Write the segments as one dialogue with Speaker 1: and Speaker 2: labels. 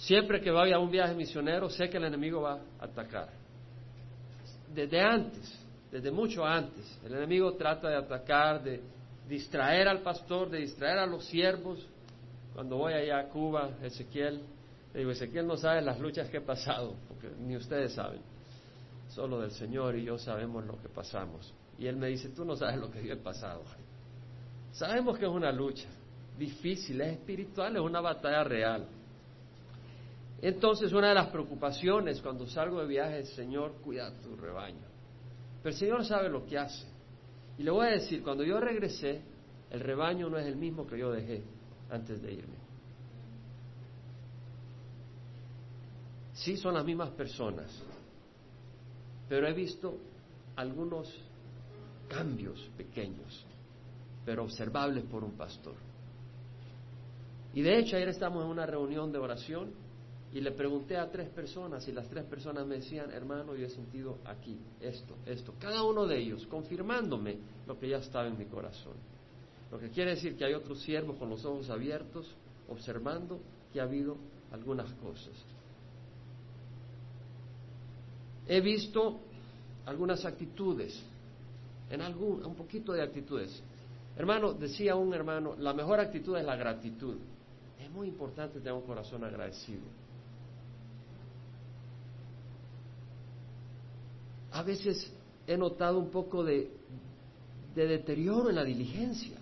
Speaker 1: Siempre que vaya a un viaje misionero, sé que el enemigo va a atacar. Desde antes, desde mucho antes, el enemigo trata de atacar, de distraer al pastor, de distraer a los siervos. Cuando voy allá a Cuba, Ezequiel, le digo, Ezequiel no sabe las luchas que he pasado, porque ni ustedes saben. Solo del Señor y yo sabemos lo que pasamos. Y él me dice, tú no sabes lo que yo he pasado. Sabemos que es una lucha difícil, es espiritual, es una batalla real. Entonces, una de las preocupaciones cuando salgo de viaje es, Señor, cuida tu rebaño. Pero el Señor sabe lo que hace. Y le voy a decir, cuando yo regresé, el rebaño no es el mismo que yo dejé antes de irme. Sí, son las mismas personas, pero he visto algunos cambios pequeños, pero observables por un pastor. Y de hecho, ayer estamos en una reunión de oración y le pregunté a tres personas y las tres personas me decían, hermano, yo he sentido aquí esto, esto, cada uno de ellos, confirmándome lo que ya estaba en mi corazón. Lo que quiere decir que hay otros siervos con los ojos abiertos, observando que ha habido algunas cosas. He visto algunas actitudes, en algún, un poquito de actitudes. Hermano, decía un hermano, la mejor actitud es la gratitud. Es muy importante tener un corazón agradecido. A veces he notado un poco de, deterioro en la diligencia,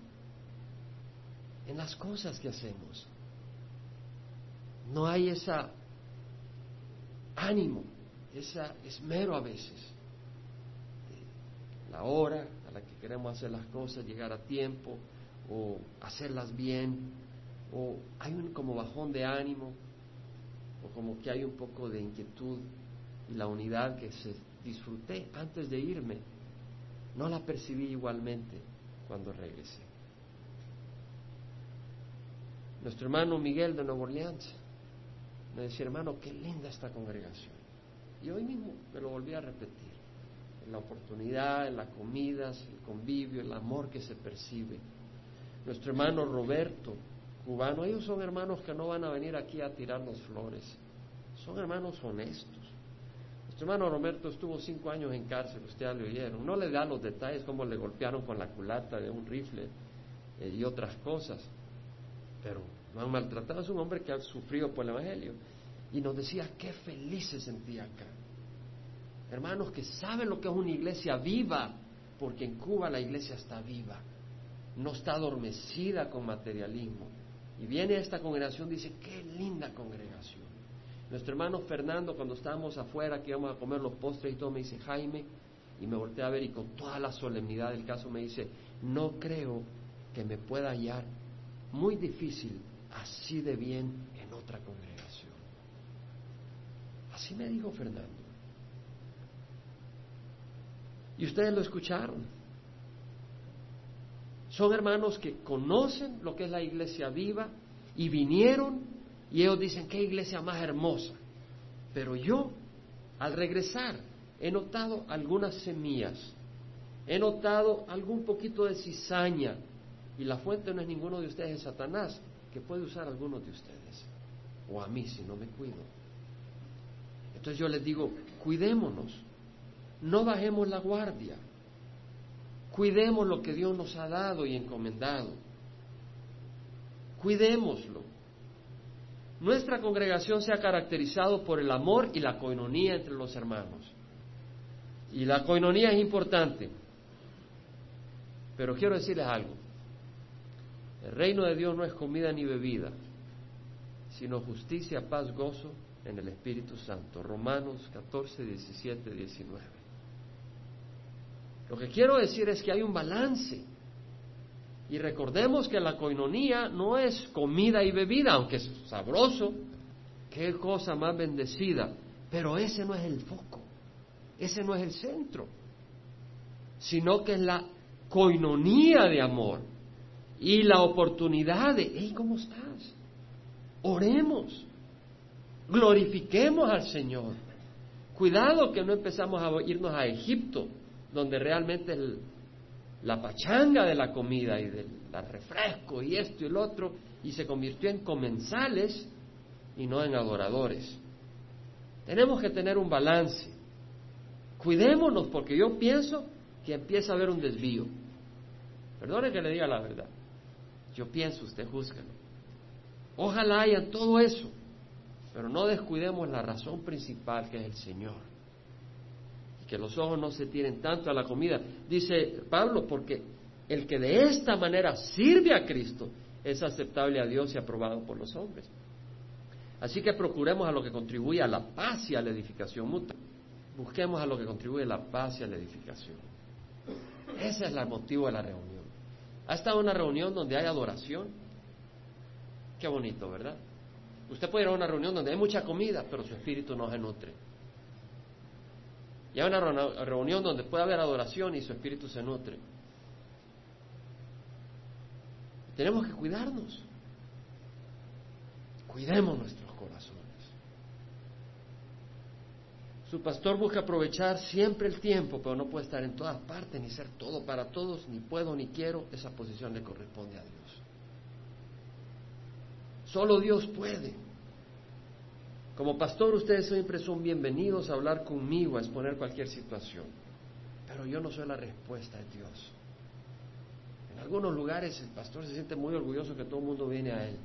Speaker 1: en las cosas que hacemos. No hay esa ánimo, ese esmero a veces. La hora a la que queremos hacer las cosas, llegar a tiempo o hacerlas bien, o hay un como bajón de ánimo, o como que hay un poco de inquietud y la unidad que se disfruté antes de irme, no la percibí igualmente cuando regresé. Nuestro hermano Miguel de Nueva Orleans me decía, hermano, qué linda esta congregación. Y hoy mismo me lo volví a repetir. La oportunidad, en las comidas, el convivio, el amor que se percibe. Nuestro hermano Roberto, cubano, ellos son hermanos que no van a venir aquí a tirarnos flores. Son hermanos honestos su hermano Roberto estuvo cinco años en cárcel, ustedes lo oyeron. No le da los detalles cómo le golpearon con la culata de un rifle eh, y otras cosas, pero lo han maltratado. Es un hombre que ha sufrido por el Evangelio. Y nos decía qué feliz se sentía acá. Hermanos que saben lo que es una iglesia viva, porque en Cuba la iglesia está viva, no está adormecida con materialismo. Y viene a esta congregación dice, qué linda congregación. Nuestro hermano Fernando, cuando estábamos afuera, que íbamos a comer los postres y todo, me dice, Jaime, y me volteé a ver y con toda la solemnidad del caso me dice, no creo que me pueda hallar muy difícil así de bien en otra congregación. Así me dijo Fernando. Y ustedes lo escucharon. Son hermanos que conocen lo que es la iglesia viva y vinieron y ellos dicen, qué iglesia más hermosa. Pero yo, al regresar, he notado algunas semillas, he notado algún poquito de cizaña, y la fuente no es ninguno de ustedes, es Satanás, que puede usar a algunos de ustedes, o a mí si no me cuido. Entonces yo les digo, cuidémonos, no bajemos la guardia, cuidemos lo que Dios nos ha dado y encomendado, cuidémoslo nuestra congregación se ha caracterizado por el amor y la coinonía entre los hermanos. Y la coinonía es importante. Pero quiero decirles algo. El reino de Dios no es comida ni bebida, sino justicia, paz, gozo en el Espíritu Santo. Romanos 14, 17, 19. Lo que quiero decir es que hay un balance y recordemos que la coinonía no es comida y bebida, aunque es sabroso, qué cosa más bendecida, pero ese no es el foco, ese no es el centro, sino que es la coinonía de amor y la oportunidad de, hey, ¿cómo estás? Oremos, glorifiquemos al Señor. Cuidado que no empezamos a irnos a Egipto, donde realmente el, la pachanga de la comida y del refresco y esto y el otro, y se convirtió en comensales y no en adoradores. Tenemos que tener un balance. Cuidémonos porque yo pienso que empieza a haber un desvío. Perdone que le diga la verdad. Yo pienso, usted júzguelo. Ojalá haya todo eso, pero no descuidemos la razón principal que es el Señor. Que los ojos no se tiren tanto a la comida. Dice Pablo, porque el que de esta manera sirve a Cristo es aceptable a Dios y aprobado por los hombres. Así que procuremos a lo que contribuye a la paz y a la edificación mutua. Busquemos a lo que contribuye a la paz y a la edificación. Ese es el motivo de la reunión. ¿Ha estado una reunión donde hay adoración? Qué bonito, ¿verdad? Usted puede ir a una reunión donde hay mucha comida, pero su espíritu no se nutre. Y hay una reunión donde puede haber adoración y su espíritu se nutre. Tenemos que cuidarnos. Cuidemos nuestros corazones. Su pastor busca aprovechar siempre el tiempo, pero no puede estar en todas partes, ni ser todo para todos, ni puedo, ni quiero. Esa posición le corresponde a Dios. Solo Dios puede. Como pastor, ustedes siempre son bienvenidos a hablar conmigo, a exponer cualquier situación. Pero yo no soy la respuesta de Dios. En algunos lugares el pastor se siente muy orgulloso que todo el mundo viene a él.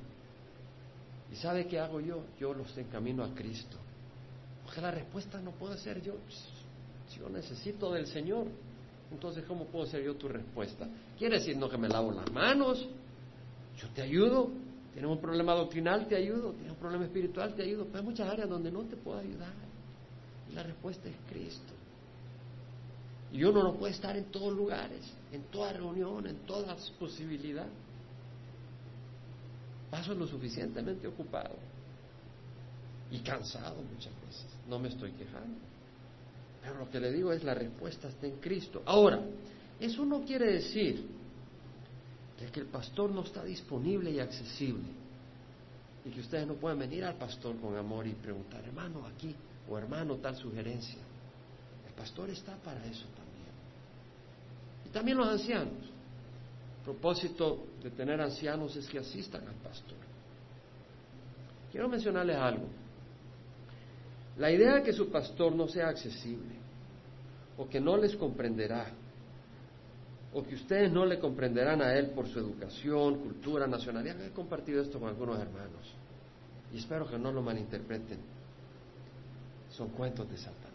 Speaker 1: ¿Y sabe qué hago yo? Yo los encamino a Cristo. Porque la respuesta no puede ser yo. Si yo necesito del Señor, entonces ¿cómo puedo ser yo tu respuesta? ¿Quiere decir no que me lavo las manos? Yo te ayudo. Tienes un problema doctrinal, te ayudo. Tienes un problema espiritual, te ayudo. Pero hay muchas áreas donde no te puedo ayudar. Y la respuesta es Cristo. Y uno no puede estar en todos lugares, en toda reunión, en todas posibilidades. Paso lo suficientemente ocupado y cansado muchas veces. No me estoy quejando. Pero lo que le digo es la respuesta está en Cristo. Ahora, eso no quiere decir que el pastor no está disponible y accesible y que ustedes no pueden venir al pastor con amor y preguntar, hermano, aquí o hermano, tal sugerencia. El pastor está para eso también. También los ancianos. El propósito de tener ancianos es que asistan al pastor. Quiero mencionarles algo. La idea de que su pastor no sea accesible, o que no les comprenderá, o que ustedes no le comprenderán a él por su educación, cultura, nacionalidad. He compartido esto con algunos hermanos y espero que no lo malinterpreten. Son cuentos de Satanás.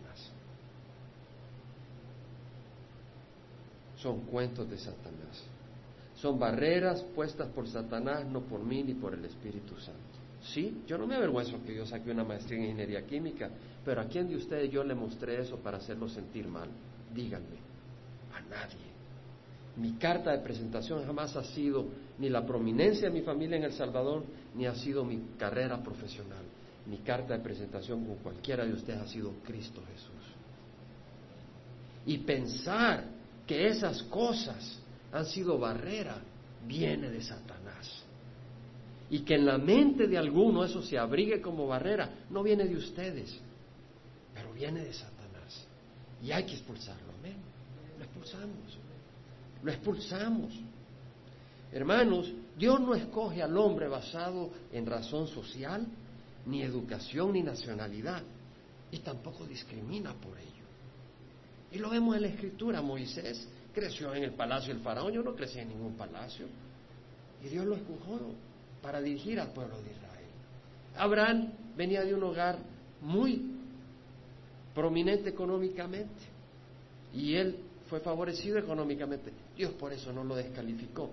Speaker 1: son cuentos de Satanás. Son barreras puestas por Satanás, no por mí ni por el Espíritu Santo. Sí, yo no me avergüenzo que yo saque una maestría en ingeniería química, pero ¿a quién de ustedes yo le mostré eso para hacerlo sentir mal? Díganme, a nadie. Mi carta de presentación jamás ha sido ni la prominencia de mi familia en El Salvador, ni ha sido mi carrera profesional. Mi carta de presentación con cualquiera de ustedes ha sido Cristo Jesús. Y pensar que esas cosas han sido barrera, viene de Satanás. Y que en la mente de alguno eso se abrigue como barrera, no viene de ustedes, pero viene de Satanás. Y hay que expulsarlo, amén. Lo expulsamos, lo expulsamos. Hermanos, Dios no escoge al hombre basado en razón social, ni educación, ni nacionalidad, y tampoco discrimina por ello. Y lo vemos en la escritura. Moisés creció en el palacio del faraón, yo no crecí en ningún palacio. Y Dios lo escogió para dirigir al pueblo de Israel. Abraham venía de un hogar muy prominente económicamente y él fue favorecido económicamente. Dios por eso no lo descalificó.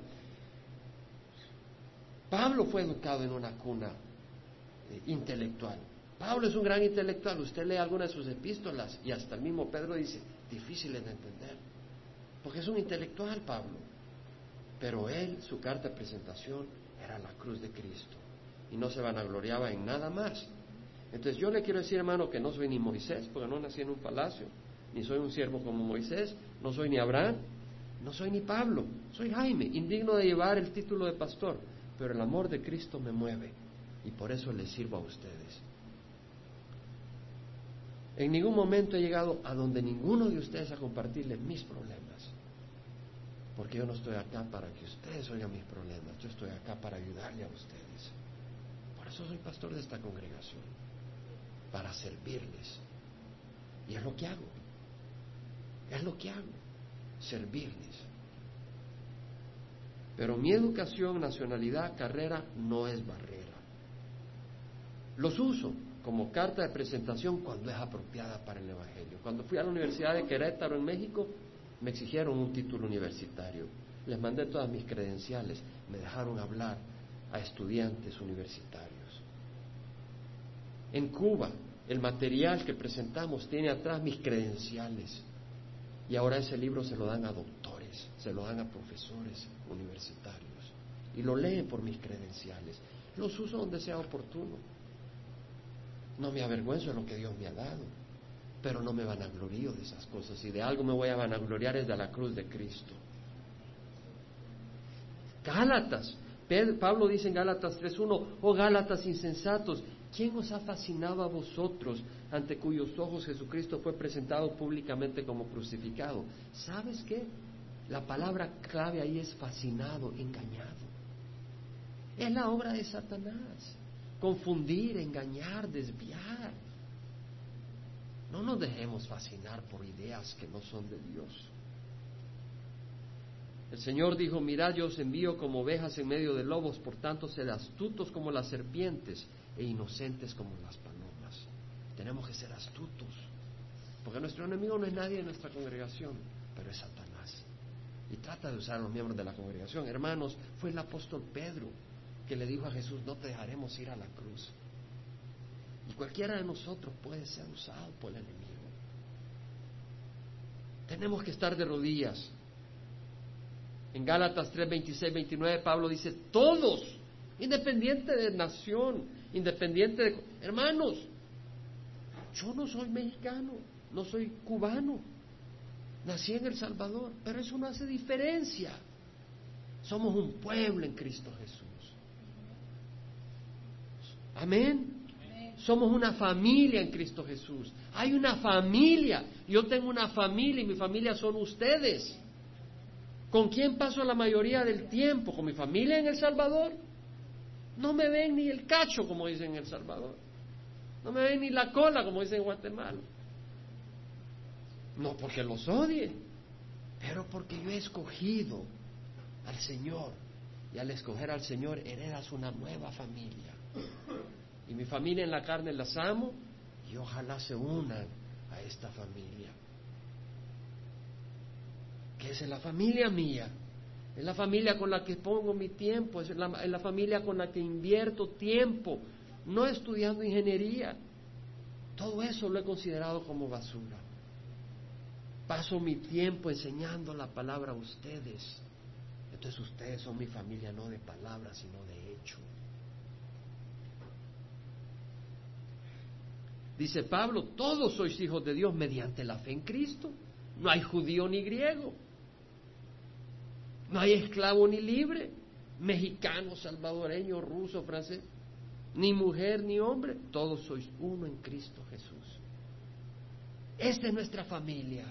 Speaker 1: Pablo fue educado en una cuna eh, intelectual. Pablo es un gran intelectual. Usted lee algunas de sus epístolas y hasta el mismo Pedro dice, difíciles de entender, porque es un intelectual Pablo, pero él, su carta de presentación era la cruz de Cristo y no se vanagloriaba en nada más. Entonces yo le quiero decir, hermano, que no soy ni Moisés, porque no nací en un palacio, ni soy un siervo como Moisés, no soy ni Abraham, no soy ni Pablo, soy Jaime, indigno de llevar el título de pastor, pero el amor de Cristo me mueve y por eso les sirvo a ustedes. En ningún momento he llegado a donde ninguno de ustedes a compartirles mis problemas. Porque yo no estoy acá para que ustedes oigan mis problemas, yo estoy acá para ayudarle a ustedes. Por eso soy pastor de esta congregación, para servirles. Y es lo que hago. Es lo que hago, servirles. Pero mi educación, nacionalidad, carrera no es barrera. Los uso como carta de presentación cuando es apropiada para el Evangelio. Cuando fui a la Universidad de Querétaro en México, me exigieron un título universitario. Les mandé todas mis credenciales, me dejaron hablar a estudiantes universitarios. En Cuba, el material que presentamos tiene atrás mis credenciales. Y ahora ese libro se lo dan a doctores, se lo dan a profesores universitarios. Y lo leen por mis credenciales. Los uso donde sea oportuno. No me avergüenzo de lo que Dios me ha dado, pero no me vanaglorío de esas cosas. Y de algo me voy a vanagloriar es de la cruz de Cristo. Gálatas. Pablo dice en Gálatas 3.1, oh Gálatas insensatos, ¿quién os ha fascinado a vosotros ante cuyos ojos Jesucristo fue presentado públicamente como crucificado? ¿Sabes qué? La palabra clave ahí es fascinado, engañado. Es la obra de Satanás. Confundir, engañar, desviar. No nos dejemos fascinar por ideas que no son de Dios. El Señor dijo, mirad, yo os envío como ovejas en medio de lobos, por tanto, sed astutos como las serpientes e inocentes como las palomas. Tenemos que ser astutos, porque nuestro enemigo no es nadie en nuestra congregación, pero es Satanás. Y trata de usar a los miembros de la congregación. Hermanos, fue el apóstol Pedro que le dijo a Jesús, no te dejaremos ir a la cruz. Y cualquiera de nosotros puede ser usado por el enemigo. Tenemos que estar de rodillas en Gálatas 3, 26, 29, Pablo dice, todos, independiente de nación, independiente de... Hermanos, yo no soy mexicano, no soy cubano, nací en El Salvador, pero eso no hace diferencia. Somos un pueblo en Cristo Jesús. Amén. Somos una familia en Cristo Jesús. Hay una familia. Yo tengo una familia y mi familia son ustedes. ¿Con quién paso la mayoría del tiempo? ¿Con mi familia en El Salvador? No me ven ni el cacho, como dicen en El Salvador. No me ven ni la cola, como dicen en Guatemala. No porque los odie, pero porque yo he escogido al Señor. Y al escoger al Señor heredas una nueva familia. Y mi familia en la carne las amo y ojalá se unan a esta familia que es la familia mía, es la familia con la que pongo mi tiempo, es la, es la familia con la que invierto tiempo, no estudiando ingeniería. Todo eso lo he considerado como basura. Paso mi tiempo enseñando la palabra a ustedes. Entonces ustedes son mi familia no de palabras, sino de hecho. Dice Pablo, todos sois hijos de Dios mediante la fe en Cristo. No hay judío ni griego. No hay esclavo ni libre, mexicano, salvadoreño, ruso, francés, ni mujer ni hombre, todos sois uno en Cristo Jesús. Esta es nuestra familia.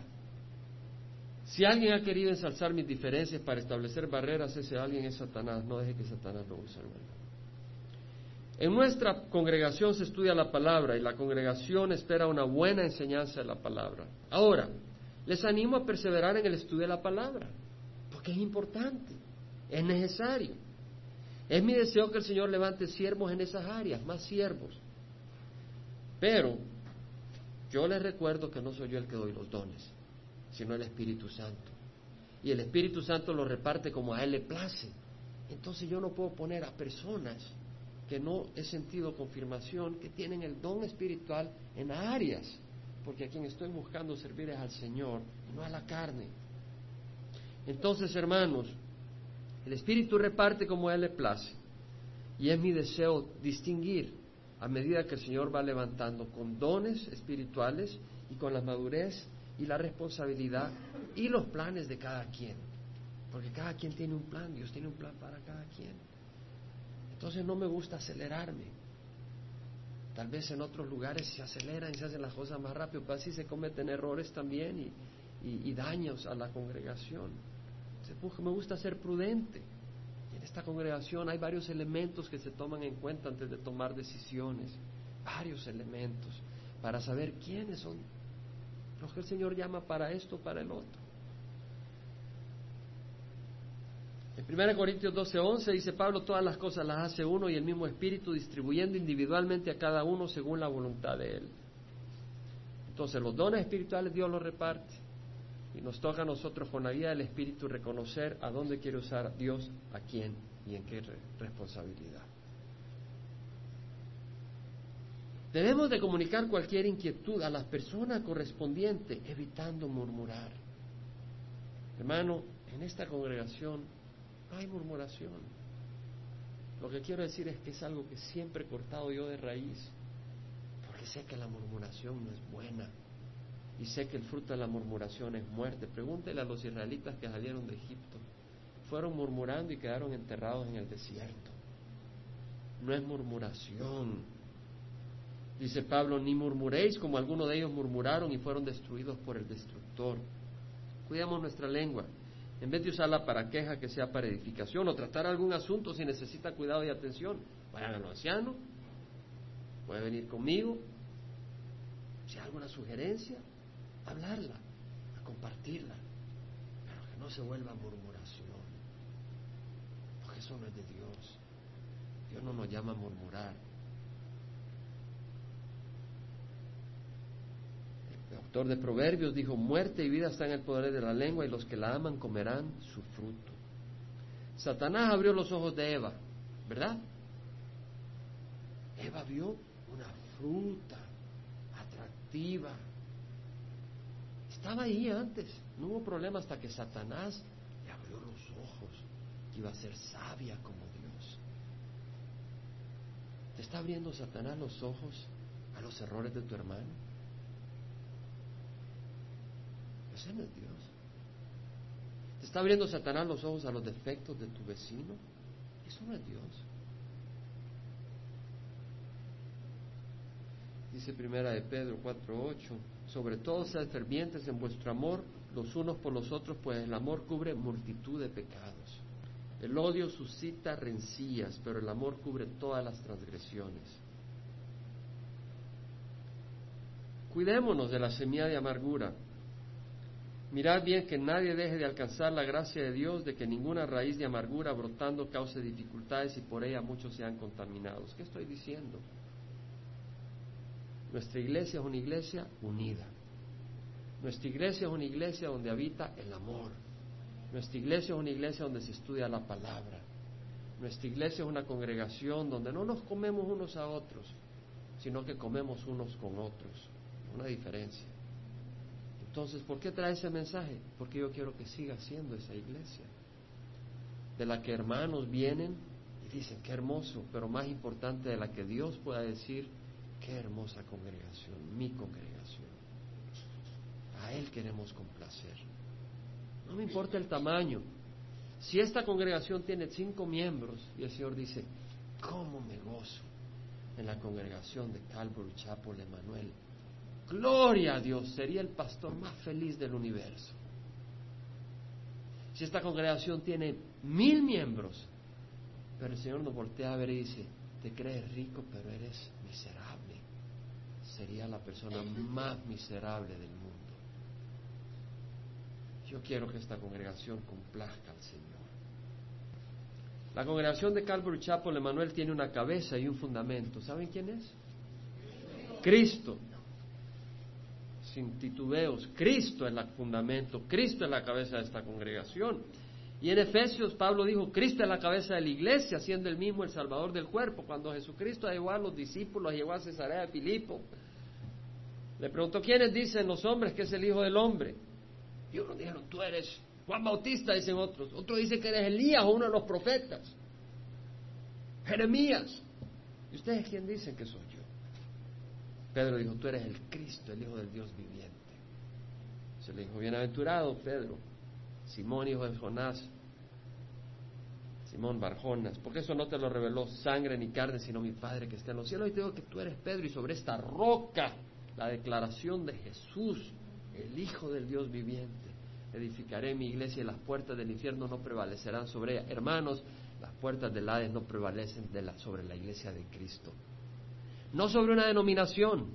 Speaker 1: Si alguien ha querido ensalzar mis diferencias para establecer barreras, ese alguien es Satanás. No deje que Satanás lo use. En nuestra congregación se estudia la palabra y la congregación espera una buena enseñanza de la palabra. Ahora, les animo a perseverar en el estudio de la palabra que es importante, es necesario. Es mi deseo que el Señor levante siervos en esas áreas, más siervos. Pero yo les recuerdo que no soy yo el que doy los dones, sino el Espíritu Santo. Y el Espíritu Santo los reparte como a Él le place. Entonces yo no puedo poner a personas que no he sentido confirmación, que tienen el don espiritual en áreas, porque a quien estoy buscando servir es al Señor, no a la carne. Entonces, hermanos, el Espíritu reparte como a Él le place. Y es mi deseo distinguir a medida que el Señor va levantando con dones espirituales y con la madurez y la responsabilidad y los planes de cada quien. Porque cada quien tiene un plan, Dios tiene un plan para cada quien. Entonces no me gusta acelerarme. Tal vez en otros lugares se aceleran y se hacen las cosas más rápido, pero así se cometen errores también y, y daños a la congregación me gusta ser prudente. esta congregación hay varios elementos que se toman en cuenta antes de tomar decisiones, varios elementos para saber quiénes son los que el Señor llama para esto, para el otro. En 1 Corintios 12:11 dice Pablo, todas las cosas las hace uno y el mismo Espíritu, distribuyendo individualmente a cada uno según la voluntad de Él. Entonces los dones espirituales Dios los reparte y nos toca a nosotros con la guía del Espíritu reconocer a dónde quiere usar Dios, a quién y en qué responsabilidad. Debemos de comunicar cualquier inquietud a la persona correspondiente, evitando murmurar. Hermano, en esta congregación no hay murmuración. Lo que quiero decir es que es algo que siempre he cortado yo de raíz, porque sé que la murmuración no es buena y sé que el fruto de la murmuración es muerte. Pregúntele a los israelitas que salieron de Egipto. Fueron murmurando y quedaron enterrados en el desierto. No es murmuración. Dice Pablo, ni murmuréis como algunos de ellos murmuraron y fueron destruidos por el destructor. Cuidemos nuestra lengua. En vez de usarla para queja, que sea para edificación o tratar algún asunto si necesita cuidado y atención, vayan a los ancianos, puede venir conmigo, si hay alguna sugerencia, hablarla, a compartirla, pero que no se vuelva murmuración, porque eso no es de Dios. Dios no nos llama a murmurar. El autor de Proverbios dijo, muerte y vida están en el poder de la lengua y los que la aman comerán su fruto. Satanás abrió los ojos de Eva, ¿verdad? Eva vio una fruta atractiva, estaba ahí antes, no hubo problema hasta que Satanás le abrió los ojos, que iba a ser sabia como Dios. ¿Te está abriendo Satanás los ojos a los errores de tu hermano? Ese no es Dios. ¿Te está abriendo Satanás los ojos a los defectos de tu vecino? Eso no es Dios. Dice primera de Pedro 4.8 sobre todo sed fervientes en vuestro amor los unos por los otros, pues el amor cubre multitud de pecados. El odio suscita rencillas, pero el amor cubre todas las transgresiones. Cuidémonos de la semilla de amargura. Mirad bien que nadie deje de alcanzar la gracia de Dios, de que ninguna raíz de amargura brotando cause dificultades y por ella muchos sean contaminados. ¿Qué estoy diciendo? Nuestra iglesia es una iglesia unida. Nuestra iglesia es una iglesia donde habita el amor. Nuestra iglesia es una iglesia donde se estudia la palabra. Nuestra iglesia es una congregación donde no nos comemos unos a otros, sino que comemos unos con otros. Una diferencia. Entonces, ¿por qué trae ese mensaje? Porque yo quiero que siga siendo esa iglesia, de la que hermanos vienen y dicen, qué hermoso, pero más importante, de la que Dios pueda decir, Qué hermosa congregación, mi congregación. A Él queremos complacer. No me importa el tamaño. Si esta congregación tiene cinco miembros, y el Señor dice, ¿cómo me gozo en la congregación de Calvary Chapel Emanuel? Gloria a Dios, sería el pastor más feliz del universo. Si esta congregación tiene mil miembros, pero el Señor nos voltea a ver y dice, te crees rico, pero eres miserable. Sería la persona más miserable del mundo. Yo quiero que esta congregación complazca al Señor. La congregación de Calvary Chapel Emanuel tiene una cabeza y un fundamento. ¿Saben quién es? Cristo. Sin titubeos. Cristo es el fundamento. Cristo es la cabeza de esta congregación. Y en Efesios Pablo dijo, Cristo es la cabeza de la iglesia, siendo el mismo el Salvador del cuerpo. Cuando Jesucristo llegó a los discípulos, llegó a Cesarea de Filipo, le preguntó, ¿quiénes dicen los hombres que es el Hijo del Hombre? Y unos dijeron, tú eres Juan Bautista, dicen otros. Otros dicen que eres Elías o uno de los profetas. Jeremías. ¿Y ustedes quién dicen que soy yo? Pedro dijo, tú eres el Cristo, el Hijo del Dios viviente. Se le dijo, bienaventurado Pedro, Simón, hijo de Jonás, Simón Barjonas, porque eso no te lo reveló sangre ni carne, sino mi Padre que está en los cielos. Y te digo que tú eres Pedro y sobre esta roca, la declaración de Jesús, el Hijo del Dios viviente, edificaré mi iglesia y las puertas del infierno no prevalecerán sobre ella. Hermanos, Las puertas del Hades no prevalecen sobre la iglesia de Cristo. No sobre una denominación.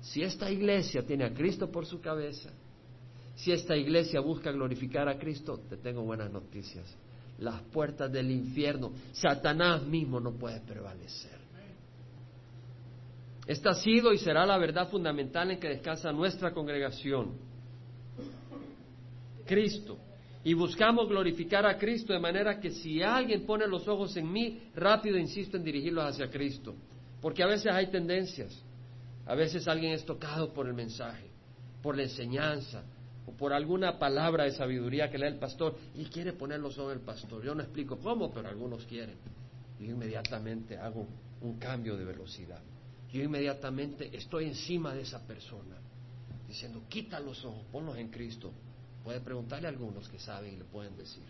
Speaker 1: Si esta iglesia tiene a Cristo por su cabeza, si esta iglesia busca glorificar a Cristo, te tengo buenas noticias. Las puertas del infierno, Satanás mismo no puede prevalecer. Esta ha sido y será la verdad fundamental en que descansa nuestra congregación. Cristo. Y buscamos glorificar a Cristo de manera que si alguien pone los ojos en mí, rápido insisto en dirigirlos hacia Cristo. Porque a veces hay tendencias. A veces alguien es tocado por el mensaje, por la enseñanza, o por alguna palabra de sabiduría que lee el pastor y quiere poner los ojos en el pastor. Yo no explico cómo, pero algunos quieren. Y inmediatamente hago un cambio de velocidad yo inmediatamente estoy encima de esa persona, diciendo, quita los ojos, ponlos en Cristo. Puede preguntarle a algunos que saben y le pueden decir,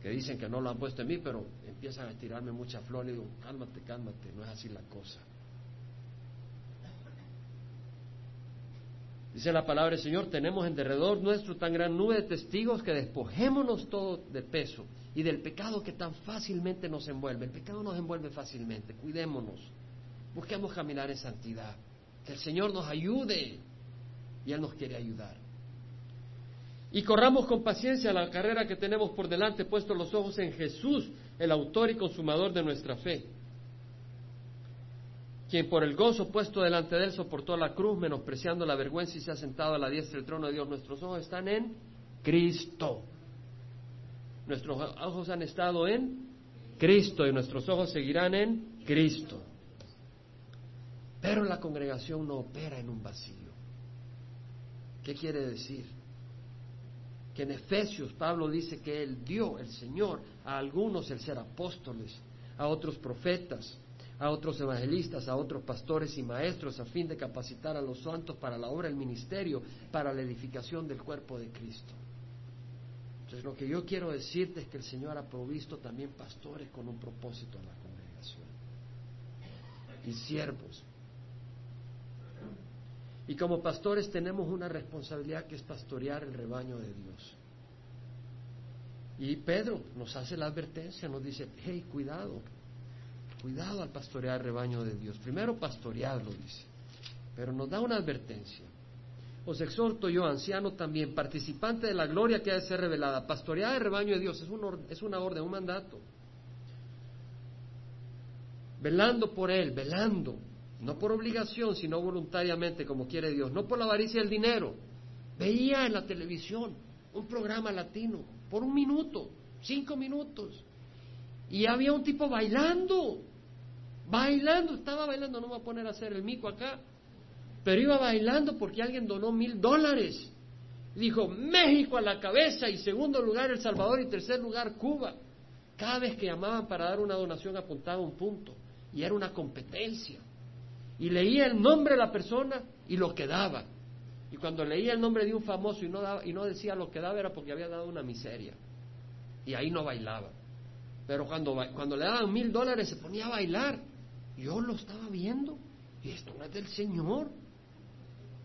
Speaker 1: que dicen que no lo han puesto en mí, pero empiezan a tirarme mucha flor y digo, cálmate, cálmate, no es así la cosa. Dice la palabra del Señor, tenemos en derredor nuestro tan gran nube de testigos que despojémonos todo de peso y del pecado que tan fácilmente nos envuelve. El pecado nos envuelve fácilmente, cuidémonos. Busquemos caminar en santidad. Que el Señor nos ayude. Y Él nos quiere ayudar. Y corramos con paciencia la carrera que tenemos por delante, puesto los ojos en Jesús, el autor y consumador de nuestra fe. Quien por el gozo puesto delante de él soportó la cruz, menospreciando la vergüenza y se ha sentado a la diestra del trono de Dios. Nuestros ojos están en Cristo. Nuestros ojos han estado en Cristo y nuestros ojos seguirán en Cristo. Pero la congregación no opera en un vacío. ¿Qué quiere decir? Que en Efesios Pablo dice que Él dio, el Señor, a algunos el ser apóstoles, a otros profetas, a otros evangelistas, a otros pastores y maestros, a fin de capacitar a los santos para la obra del ministerio, para la edificación del cuerpo de Cristo. Entonces lo que yo quiero decirte es que el Señor ha provisto también pastores con un propósito en la congregación y siervos y como pastores tenemos una responsabilidad que es pastorear el rebaño de Dios. Y Pedro nos hace la advertencia, nos dice, hey, cuidado, cuidado al pastorear el rebaño de Dios. Primero pastorearlo, dice, pero nos da una advertencia. Os exhorto yo, anciano también, participante de la gloria que ha de ser revelada, pastorear el rebaño de Dios es, un, es una orden, un mandato. Velando por él, velando, no por obligación, sino voluntariamente, como quiere Dios, no por la avaricia del dinero. Veía en la televisión un programa latino, por un minuto, cinco minutos, y había un tipo bailando, bailando, estaba bailando, no me voy a poner a hacer el mico acá, pero iba bailando porque alguien donó mil dólares. Dijo, México a la cabeza y segundo lugar El Salvador y tercer lugar Cuba. Cada vez que llamaban para dar una donación apuntaba un punto y era una competencia y leía el nombre de la persona y lo que daba. Y cuando leía el nombre de un famoso y no, daba, y no decía lo que daba era porque había dado una miseria. Y ahí no bailaba. Pero cuando, cuando le daban mil dólares se ponía a bailar. Yo lo estaba viendo. Y esto no es del Señor.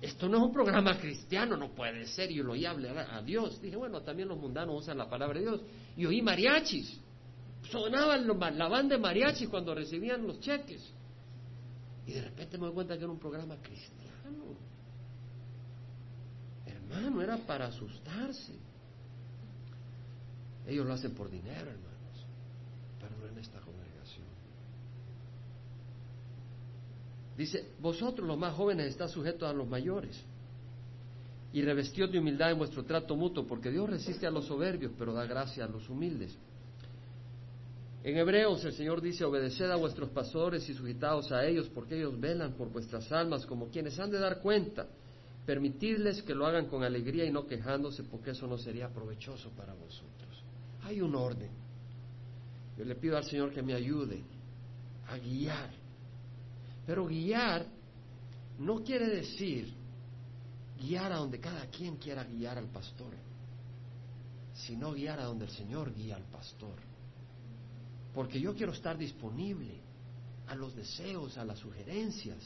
Speaker 1: Esto no es un programa cristiano, no puede ser. Yo lo oí hablar a Dios. Dije, bueno, también los mundanos usan la palabra de Dios. Y oí mariachis. Sonaba la banda de mariachis cuando recibían los cheques. Y de repente me doy cuenta que era un programa cristiano. Hermano, era para asustarse. Ellos lo hacen por dinero, hermanos, pero no en esta congregación. Dice, vosotros los más jóvenes está sujetos a los mayores y revestidos de humildad en vuestro trato mutuo, porque Dios resiste a los soberbios, pero da gracia a los humildes. En Hebreos el Señor dice, obedeced a vuestros pastores y sujetaos a ellos, porque ellos velan por vuestras almas como quienes han de dar cuenta. Permitidles que lo hagan con alegría y no quejándose, porque eso no sería provechoso para vosotros. Hay un orden. Yo le pido al Señor que me ayude a guiar. Pero guiar no quiere decir guiar a donde cada quien quiera guiar al pastor, sino guiar a donde el Señor guía al pastor porque yo quiero estar disponible a los deseos, a las sugerencias,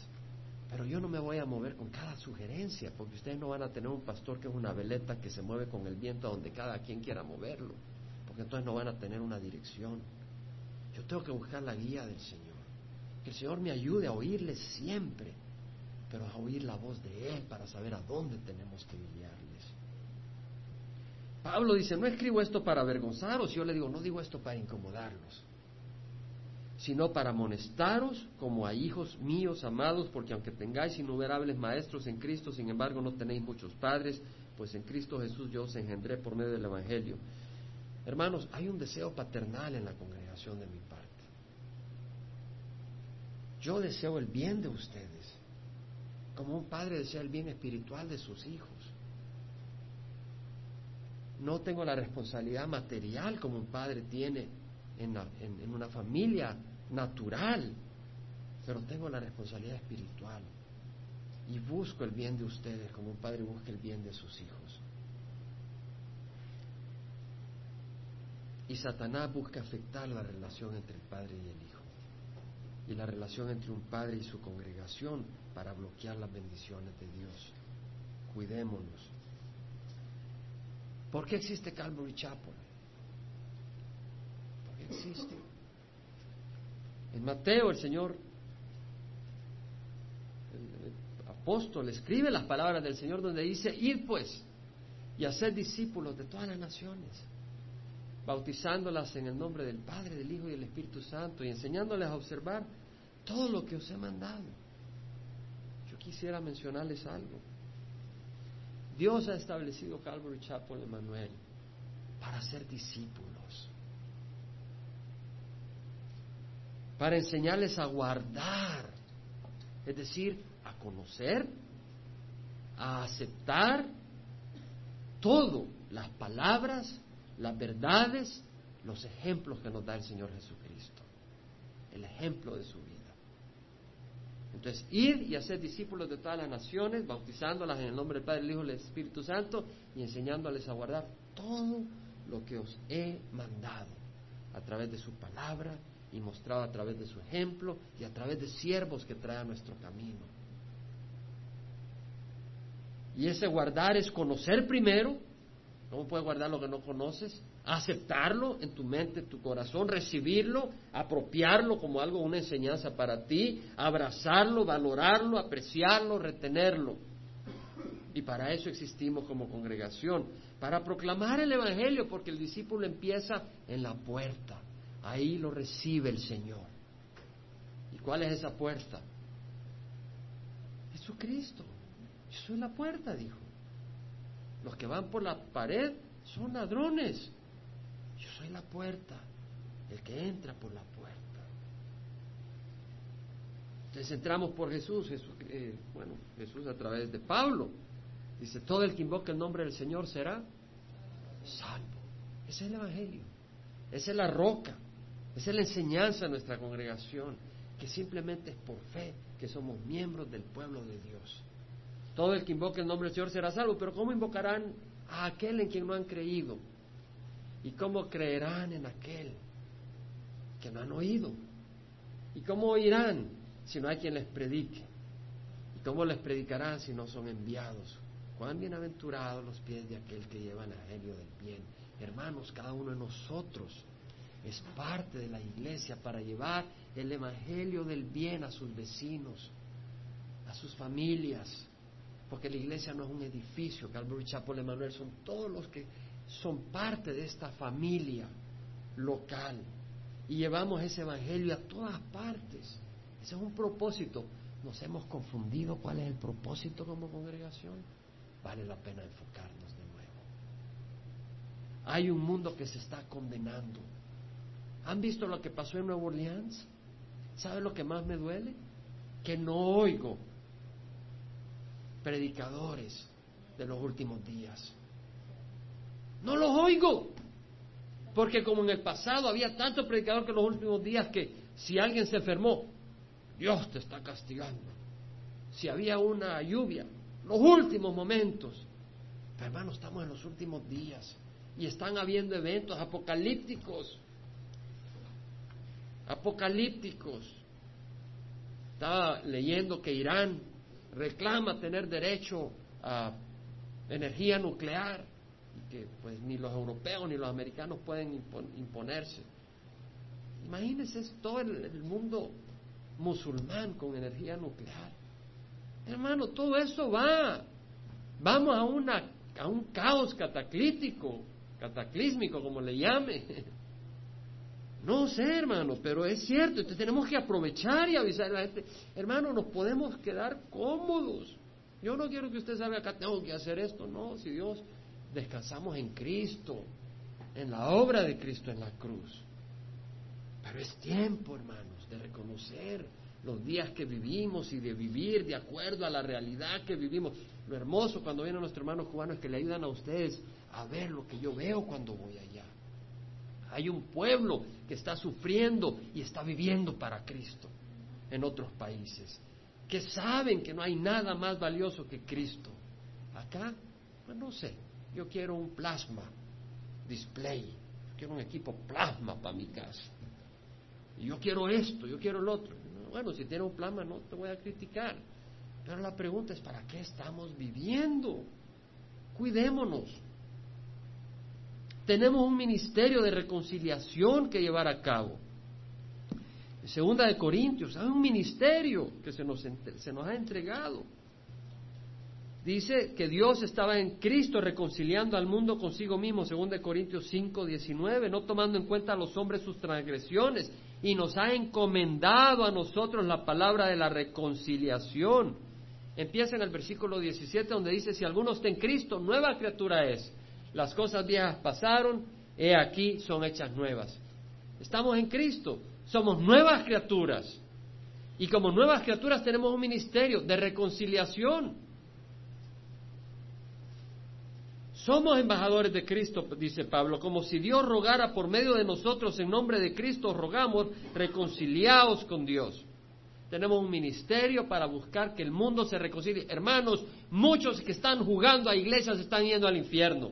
Speaker 1: pero yo no me voy a mover con cada sugerencia, porque ustedes no van a tener un pastor que es una veleta que se mueve con el viento a donde cada quien quiera moverlo, porque entonces no van a tener una dirección. Yo tengo que buscar la guía del Señor. Que el Señor me ayude a oírle siempre, pero a oír la voz de Él para saber a dónde tenemos que guiarles. Pablo dice, no escribo esto para avergonzaros, yo le digo, no digo esto para incomodarlos, sino para amonestaros como a hijos míos amados, porque aunque tengáis innumerables maestros en Cristo, sin embargo no tenéis muchos padres, pues en Cristo Jesús yo os engendré por medio del Evangelio. Hermanos, hay un deseo paternal en la congregación de mi parte. Yo deseo el bien de ustedes, como un padre desea el bien espiritual de sus hijos. No tengo la responsabilidad material como un padre tiene en, en una familia natural, pero tengo la responsabilidad espiritual y busco el bien de ustedes como un padre busca el bien de sus hijos. Y Satanás busca afectar la relación entre el padre y el hijo y la relación entre un padre y su congregación para bloquear las bendiciones de Dios. Cuidémonos. ¿Por qué existe Calvary Chapel? ¿Por qué existe? En Mateo el Señor apóstol escribe las palabras del Señor donde dice, id pues y hacer discípulos de todas las naciones, bautizándolas en el nombre del Padre, del Hijo y del Espíritu Santo y enseñándoles a observar todo lo que os he mandado. Yo quisiera mencionarles algo. Dios ha establecido Calvary Chapel Emanuel para ser discípulos, para enseñarles a guardar, es decir, a conocer, a aceptar todo, las palabras, las verdades, los ejemplos que nos da el Señor Jesucristo, el ejemplo de su vida. Entonces, ir y hacer discípulos de todas las naciones, bautizándolas en el nombre del Padre, el Hijo y el Espíritu Santo y enseñándoles a guardar todo lo que os he mandado a través de su palabra y mostrado a través de su ejemplo y a través de siervos que trae a nuestro camino. Y ese guardar es conocer primero. ¿Cómo puedes guardar lo que no conoces? Aceptarlo en tu mente, en tu corazón, recibirlo, apropiarlo como algo, una enseñanza para ti, abrazarlo, valorarlo, apreciarlo, retenerlo. Y para eso existimos como congregación, para proclamar el Evangelio, porque el discípulo empieza en la puerta. Ahí lo recibe el Señor. ¿Y cuál es esa puerta? Jesucristo. Yo soy la puerta, dijo. Los que van por la pared son ladrones. Yo soy la puerta, el que entra por la puerta. Entonces entramos por Jesús, Jesús eh, bueno, Jesús a través de Pablo. Dice, todo el que invoque el nombre del Señor será salvo. Ese es el Evangelio. Esa es la roca. Esa es la enseñanza de nuestra congregación, que simplemente es por fe que somos miembros del pueblo de Dios. Todo el que invoque el nombre del Señor será salvo, pero ¿cómo invocarán a aquel en quien no han creído? ¿Y cómo creerán en aquel que no han oído? ¿Y cómo oirán si no hay quien les predique? ¿Y cómo les predicarán si no son enviados? Cuán bienaventurados los pies de aquel que lleva el evangelio del bien. Hermanos, cada uno de nosotros es parte de la iglesia para llevar el evangelio del bien a sus vecinos, a sus familias, porque la iglesia no es un edificio, Calvary Chapel Emanuel son todos los que son parte de esta familia local y llevamos ese evangelio a todas partes. Ese es un propósito. Nos hemos confundido cuál es el propósito como congregación. Vale la pena enfocarnos de nuevo. Hay un mundo que se está condenando. ¿Han visto lo que pasó en Nueva Orleans? ¿Sabe lo que más me duele? Que no oigo predicadores de los últimos días. No los oigo. Porque como en el pasado había tanto predicador que en los últimos días que si alguien se enfermó, Dios te está castigando. Si había una lluvia, los últimos momentos. Pero hermano, estamos en los últimos días y están habiendo eventos apocalípticos. Apocalípticos. Estaba leyendo que Irán reclama tener derecho a energía nuclear y que pues ni los europeos ni los americanos pueden imponerse. Imagínense todo el, mundo musulmán con energía nuclear. Hermano, todo eso va. Vamos a, una, a un caos cataclítico, cataclísmico, como le llame. No sé, hermano, pero es cierto. Entonces tenemos que aprovechar y avisar a la gente. Hermano, nos podemos quedar cómodos. Yo no quiero que usted salga acá, tengo que hacer esto. No, si Dios descansamos en Cristo, en la obra de Cristo en la cruz. Pero es tiempo, hermanos, de reconocer los días que vivimos y de vivir de acuerdo a la realidad que vivimos. Lo hermoso cuando vienen nuestros hermanos cubanos es que le ayudan a ustedes a ver lo que yo veo cuando voy allá. Hay un pueblo que está sufriendo y está viviendo para Cristo en otros países, que saben que no hay nada más valioso que Cristo. Acá, pues no sé, yo quiero un plasma display, quiero un equipo plasma para mi casa. Y yo quiero esto, yo quiero el otro. Bueno, si tiene un plasma no te voy a criticar. Pero la pregunta es, ¿para qué estamos viviendo? Cuidémonos. Tenemos un ministerio de reconciliación que llevar a cabo. Segunda de Corintios, hay un ministerio que se nos, se nos ha entregado. Dice que Dios estaba en Cristo reconciliando al mundo consigo mismo, según de Corintios 5, 19, no tomando en cuenta a los hombres sus transgresiones, y nos ha encomendado a nosotros la palabra de la reconciliación. Empieza en el versículo 17 donde dice, si alguno está en Cristo, nueva criatura es las cosas viejas pasaron, he aquí son hechas nuevas. Estamos en Cristo, somos nuevas criaturas. Y como nuevas criaturas tenemos un ministerio de reconciliación. Somos embajadores de Cristo, dice Pablo, como si Dios rogara por medio de nosotros en nombre de Cristo, rogamos, reconciliados con Dios. Tenemos un ministerio para buscar que el mundo se reconcilie. Hermanos, muchos que están jugando a iglesias están yendo al infierno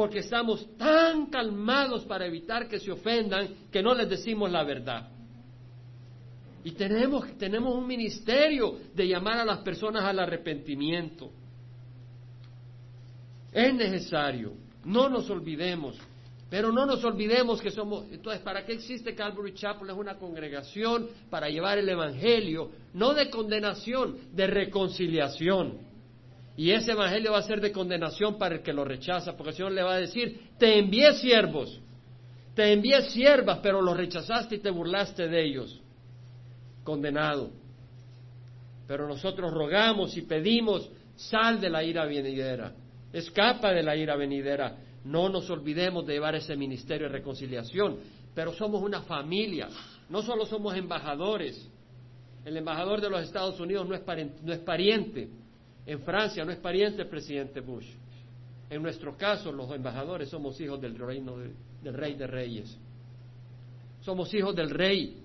Speaker 1: porque estamos tan calmados para evitar que se ofendan que no les decimos la verdad. Y tenemos, tenemos un ministerio de llamar a las personas al arrepentimiento. Es necesario, no nos olvidemos, pero no nos olvidemos que somos, entonces, ¿para qué existe Calvary Chapel? Es una congregación para llevar el Evangelio, no de condenación, de reconciliación. Y ese evangelio va a ser de condenación para el que lo rechaza, porque el Señor le va a decir, te envié siervos, te envié siervas, pero los rechazaste y te burlaste de ellos. Condenado. Pero nosotros rogamos y pedimos, sal de la ira venidera, escapa de la ira venidera. No nos olvidemos de llevar ese ministerio de reconciliación, pero somos una familia, no solo somos embajadores. El embajador de los Estados Unidos no es, no es pariente, en Francia no es pariente del presidente Bush. En nuestro caso, los embajadores somos hijos del reino del rey de reyes. Somos hijos del rey.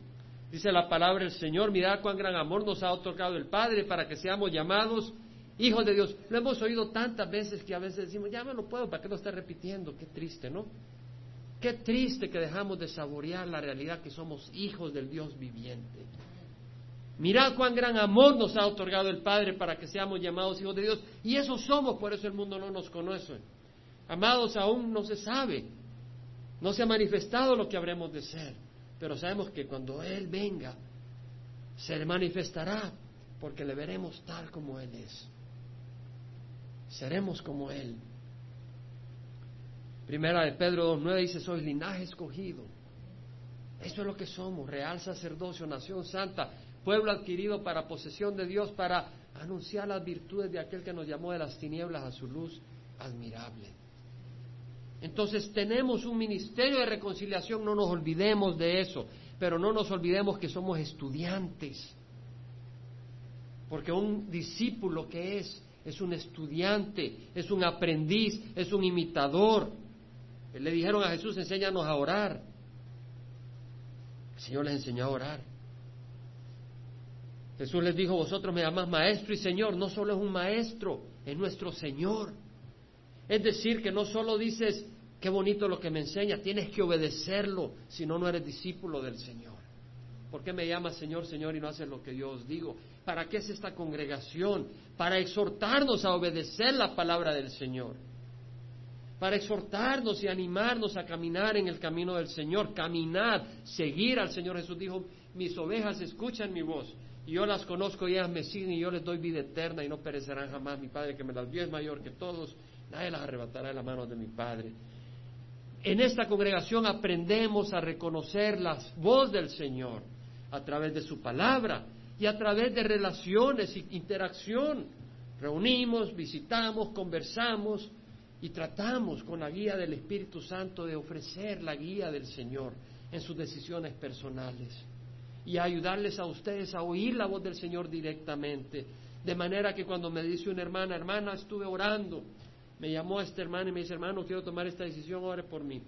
Speaker 1: Dice la palabra del Señor, mirad cuán gran amor nos ha otorgado el Padre para que seamos llamados hijos de Dios. Lo hemos oído tantas veces que a veces decimos, ya me lo puedo, ¿para qué lo está repitiendo? Qué triste, ¿no? Qué triste que dejamos de saborear la realidad que somos hijos del Dios viviente. Mirad cuán gran amor nos ha otorgado el Padre para que seamos llamados hijos de Dios. Y eso somos, por eso el mundo no nos conoce. Amados, aún no se sabe. No se ha manifestado lo que habremos de ser. Pero sabemos que cuando Él venga, se le manifestará, porque le veremos tal como Él es. Seremos como Él. Primera de Pedro 2.9 dice, sois linaje escogido. Eso es lo que somos, real sacerdocio, nación santa, pueblo adquirido para posesión de Dios, para anunciar las virtudes de aquel que nos llamó de las tinieblas a su luz admirable. Entonces tenemos un ministerio de reconciliación, no nos olvidemos de eso, pero no nos olvidemos que somos estudiantes, porque un discípulo que es, es un estudiante, es un aprendiz, es un imitador. Le dijeron a Jesús, enséñanos a orar. El Señor les enseñó a orar. Jesús les dijo, vosotros me llamáis maestro y Señor. No solo es un maestro, es nuestro Señor. Es decir, que no solo dices, qué bonito lo que me enseña, tienes que obedecerlo, si no, no eres discípulo del Señor. ¿Por qué me llamas Señor, Señor y no haces lo que yo os digo? ¿Para qué es esta congregación? Para exhortarnos a obedecer la palabra del Señor. para exhortarnos y animarnos a caminar en el camino del Señor, caminar, seguir al Señor. Jesús dijo, mis ovejas escuchan mi voz, y yo las conozco y ellas me siguen y yo les doy vida eterna y no perecerán jamás. Mi Padre que me las dio es mayor que todos, nadie las arrebatará de la mano de mi Padre. En esta congregación aprendemos a reconocer la voz del Señor a través de su palabra y a través de relaciones y interacción. Reunimos, visitamos, conversamos y tratamos con la guía del Espíritu Santo de ofrecer la guía del Señor en sus decisiones personales y ayudarles a ustedes a oír la voz del Señor directamente. De manera que cuando me dice una hermana, hermana, estuve orando, me llamó esta hermana y me dice, hermano, quiero tomar esta decisión, ore por mí.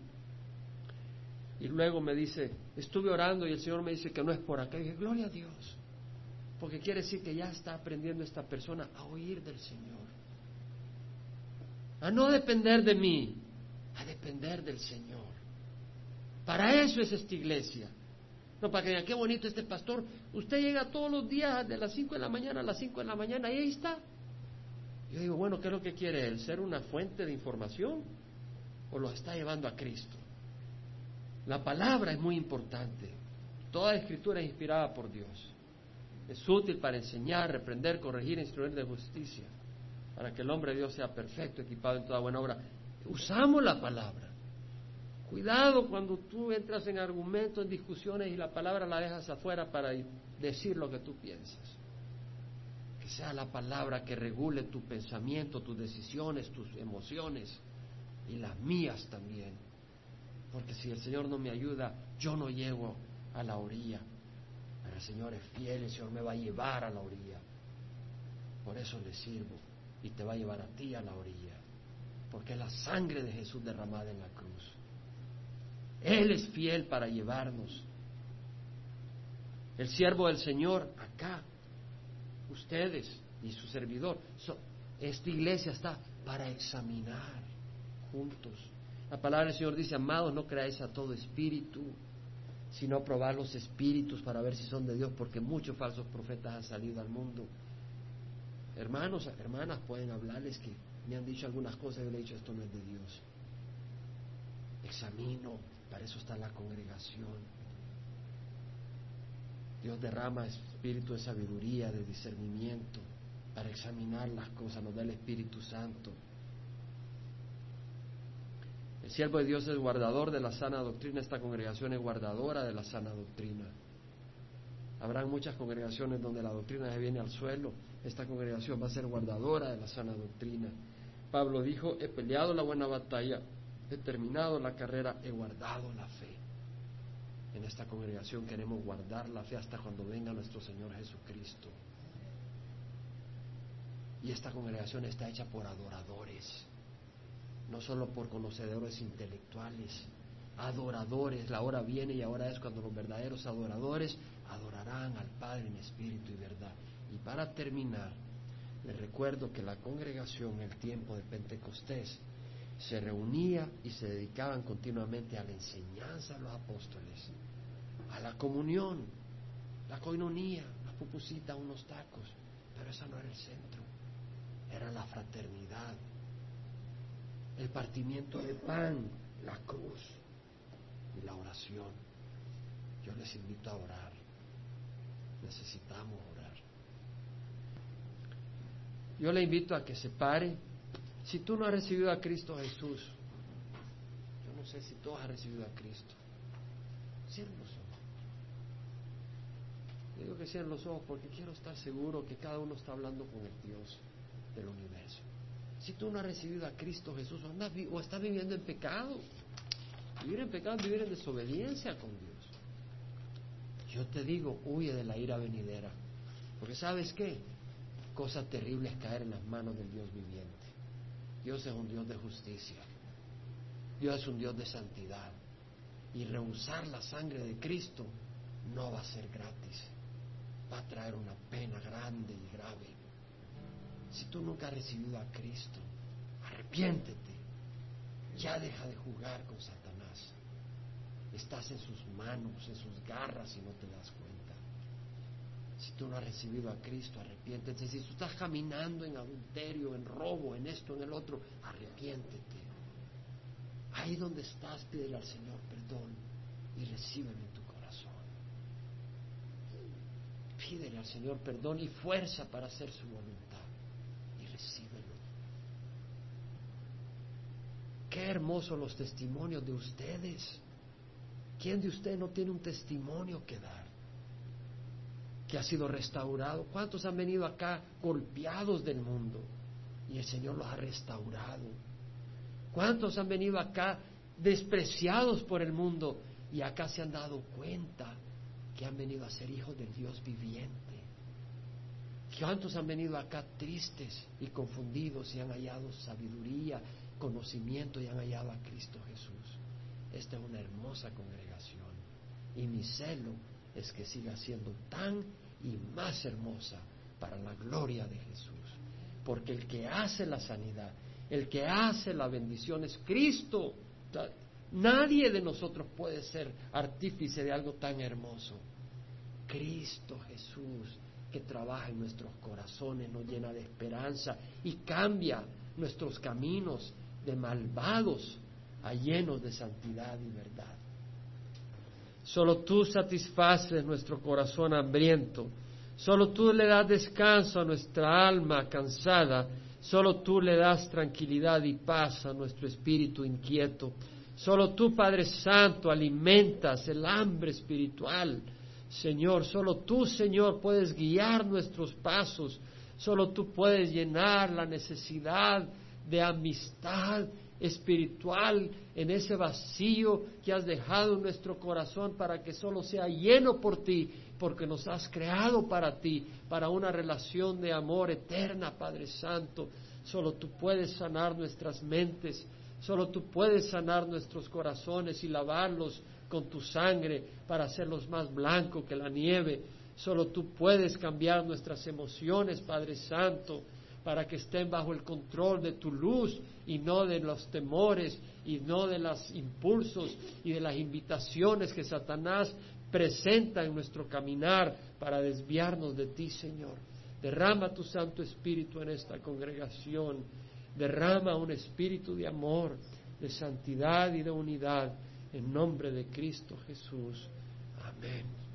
Speaker 1: Y luego me dice, estuve orando y el Señor me dice que no es por acá. Y dije, gloria a Dios. Porque quiere decir que ya está aprendiendo esta persona a oír del Señor. A no depender de mí, a depender del Señor. Para eso es esta iglesia. No, para que digan, qué bonito este pastor. Usted llega todos los días de las 5 de la mañana a las 5 de la mañana y ahí está. Yo digo, bueno, ¿qué es lo que quiere él? ¿Ser una fuente de información? ¿O lo está llevando a Cristo? La palabra es muy importante. Toda escritura es inspirada por Dios. Es útil para enseñar, reprender, corregir, instruir de justicia, para que el hombre de Dios sea perfecto, equipado en toda buena obra. Usamos la palabra. Cuidado cuando tú entras en argumentos, en discusiones y la palabra la dejas afuera para decir lo que tú piensas. Que sea la palabra que regule tu pensamiento, tus decisiones, tus emociones y las mías también. Porque si el Señor no me ayuda, yo no llego a la orilla el Señor es fiel, el Señor me va a llevar a la orilla. Por eso le sirvo y te va a llevar a ti a la orilla. Porque es la sangre de Jesús derramada en la cruz. Él es fiel para llevarnos. El siervo del Señor acá, ustedes y su servidor, esta iglesia está para examinar juntos. La palabra del Señor dice, amados, no creáis a todo espíritu, sino probar los espíritus para ver si son de Dios, porque muchos falsos profetas han salido al mundo. Hermanos, hermanas pueden hablarles que me han dicho algunas cosas y le he dicho esto no es de Dios. Examino, para eso está la congregación. Dios derrama espíritu de sabiduría, de discernimiento, para examinar las cosas, nos da el Espíritu Santo. El siervo de Dios es guardador de la sana doctrina, esta congregación es guardadora de la sana doctrina. Habrán muchas congregaciones donde la doctrina se viene al suelo, esta congregación va a ser guardadora de la sana doctrina. Pablo dijo, he peleado la buena batalla, he terminado la carrera, he guardado la fe. En esta congregación queremos guardar la fe hasta cuando venga nuestro Señor Jesucristo. Y esta congregación está hecha por adoradores no solo por conocedores intelectuales, adoradores. La hora viene y ahora es cuando los verdaderos adoradores adorarán al Padre en espíritu y verdad. Y para terminar, les recuerdo que la congregación en el tiempo de Pentecostés se reunía y se dedicaban continuamente a la enseñanza de los apóstoles, a la comunión, la coinonía, la pupusita, unos tacos, pero esa no era el centro, era la fraternidad, el partimiento de pan, la cruz y la oración. Yo les invito a orar. Necesitamos orar. Yo le invito a que se pare. Si tú no has recibido a Cristo Jesús, yo no sé si tú has recibido a Cristo. Cierren los ojos. Digo que cierren los ojos porque quiero estar seguro que cada uno está hablando con el Dios del universo. Si tú no has recibido a Cristo Jesús o, o estás viviendo en pecado, vivir en pecado es vivir en desobediencia con Dios. Yo te digo, huye de la ira venidera. Porque sabes qué? Cosa terrible es caer en las manos del Dios viviente. Dios es un Dios de justicia. Dios es un Dios de santidad. Y rehusar la sangre de Cristo no va a ser gratis. Va a traer una pena grande y grave. Si tú nunca has recibido a Cristo, arrepiéntete. Ya deja de jugar con Satanás. Estás en sus manos, en sus garras y no te das cuenta. Si tú no has recibido a Cristo, arrepiéntete. Si tú estás caminando en adulterio, en robo, en esto, en el otro, arrepiéntete. Ahí donde estás, pídele al Señor perdón y recíbelo en tu corazón. Pídele al Señor perdón y fuerza para hacer su voluntad y recíbelo. Qué hermosos los testimonios de ustedes. ¿Quién de ustedes no tiene un testimonio que dar? Que ha sido restaurado. ¿Cuántos han venido acá golpeados del mundo? Y el Señor los ha restaurado. ¿Cuántos han venido acá despreciados por el mundo y acá se han dado cuenta que han venido a ser hijos del Dios viviente? ¿Cuántos han venido acá tristes y confundidos y han hallado sabiduría, conocimiento y han hallado a Cristo Jesús? Esta es una hermosa congregación y mi celo es que siga siendo tan y más hermosa para la gloria de Jesús. Porque el que hace la sanidad, el que hace la bendición es Cristo. Nadie de nosotros puede ser artífice de algo tan hermoso. Cristo Jesús que trabaja en nuestros corazones, nos llena de esperanza y cambia nuestros caminos de malvados a llenos de santidad y verdad. Solo tú satisfaces nuestro corazón hambriento. Solo tú le das descanso a nuestra alma cansada. Solo tú le das tranquilidad y paz a nuestro espíritu inquieto. Solo tú, Padre Santo, alimentas el hambre espiritual. Señor, solo tú, Señor, puedes guiar nuestros pasos. Solo tú puedes llenar la necesidad de amistad espiritual en ese vacío que has dejado en nuestro corazón para que solo sea lleno por ti, porque nos has creado para ti, para una relación de amor eterna, Padre Santo. Solo tú puedes sanar nuestras mentes, solo tú puedes sanar nuestros corazones y lavarlos con tu sangre para hacerlos más blancos que la nieve. Solo tú puedes cambiar nuestras emociones, Padre Santo para que estén bajo el control de tu luz y no de los temores y no de los impulsos y de las invitaciones que Satanás presenta en nuestro caminar para desviarnos de ti, Señor. Derrama tu Santo Espíritu en esta congregación. Derrama un espíritu de amor, de santidad y de unidad en nombre de Cristo Jesús. Amén.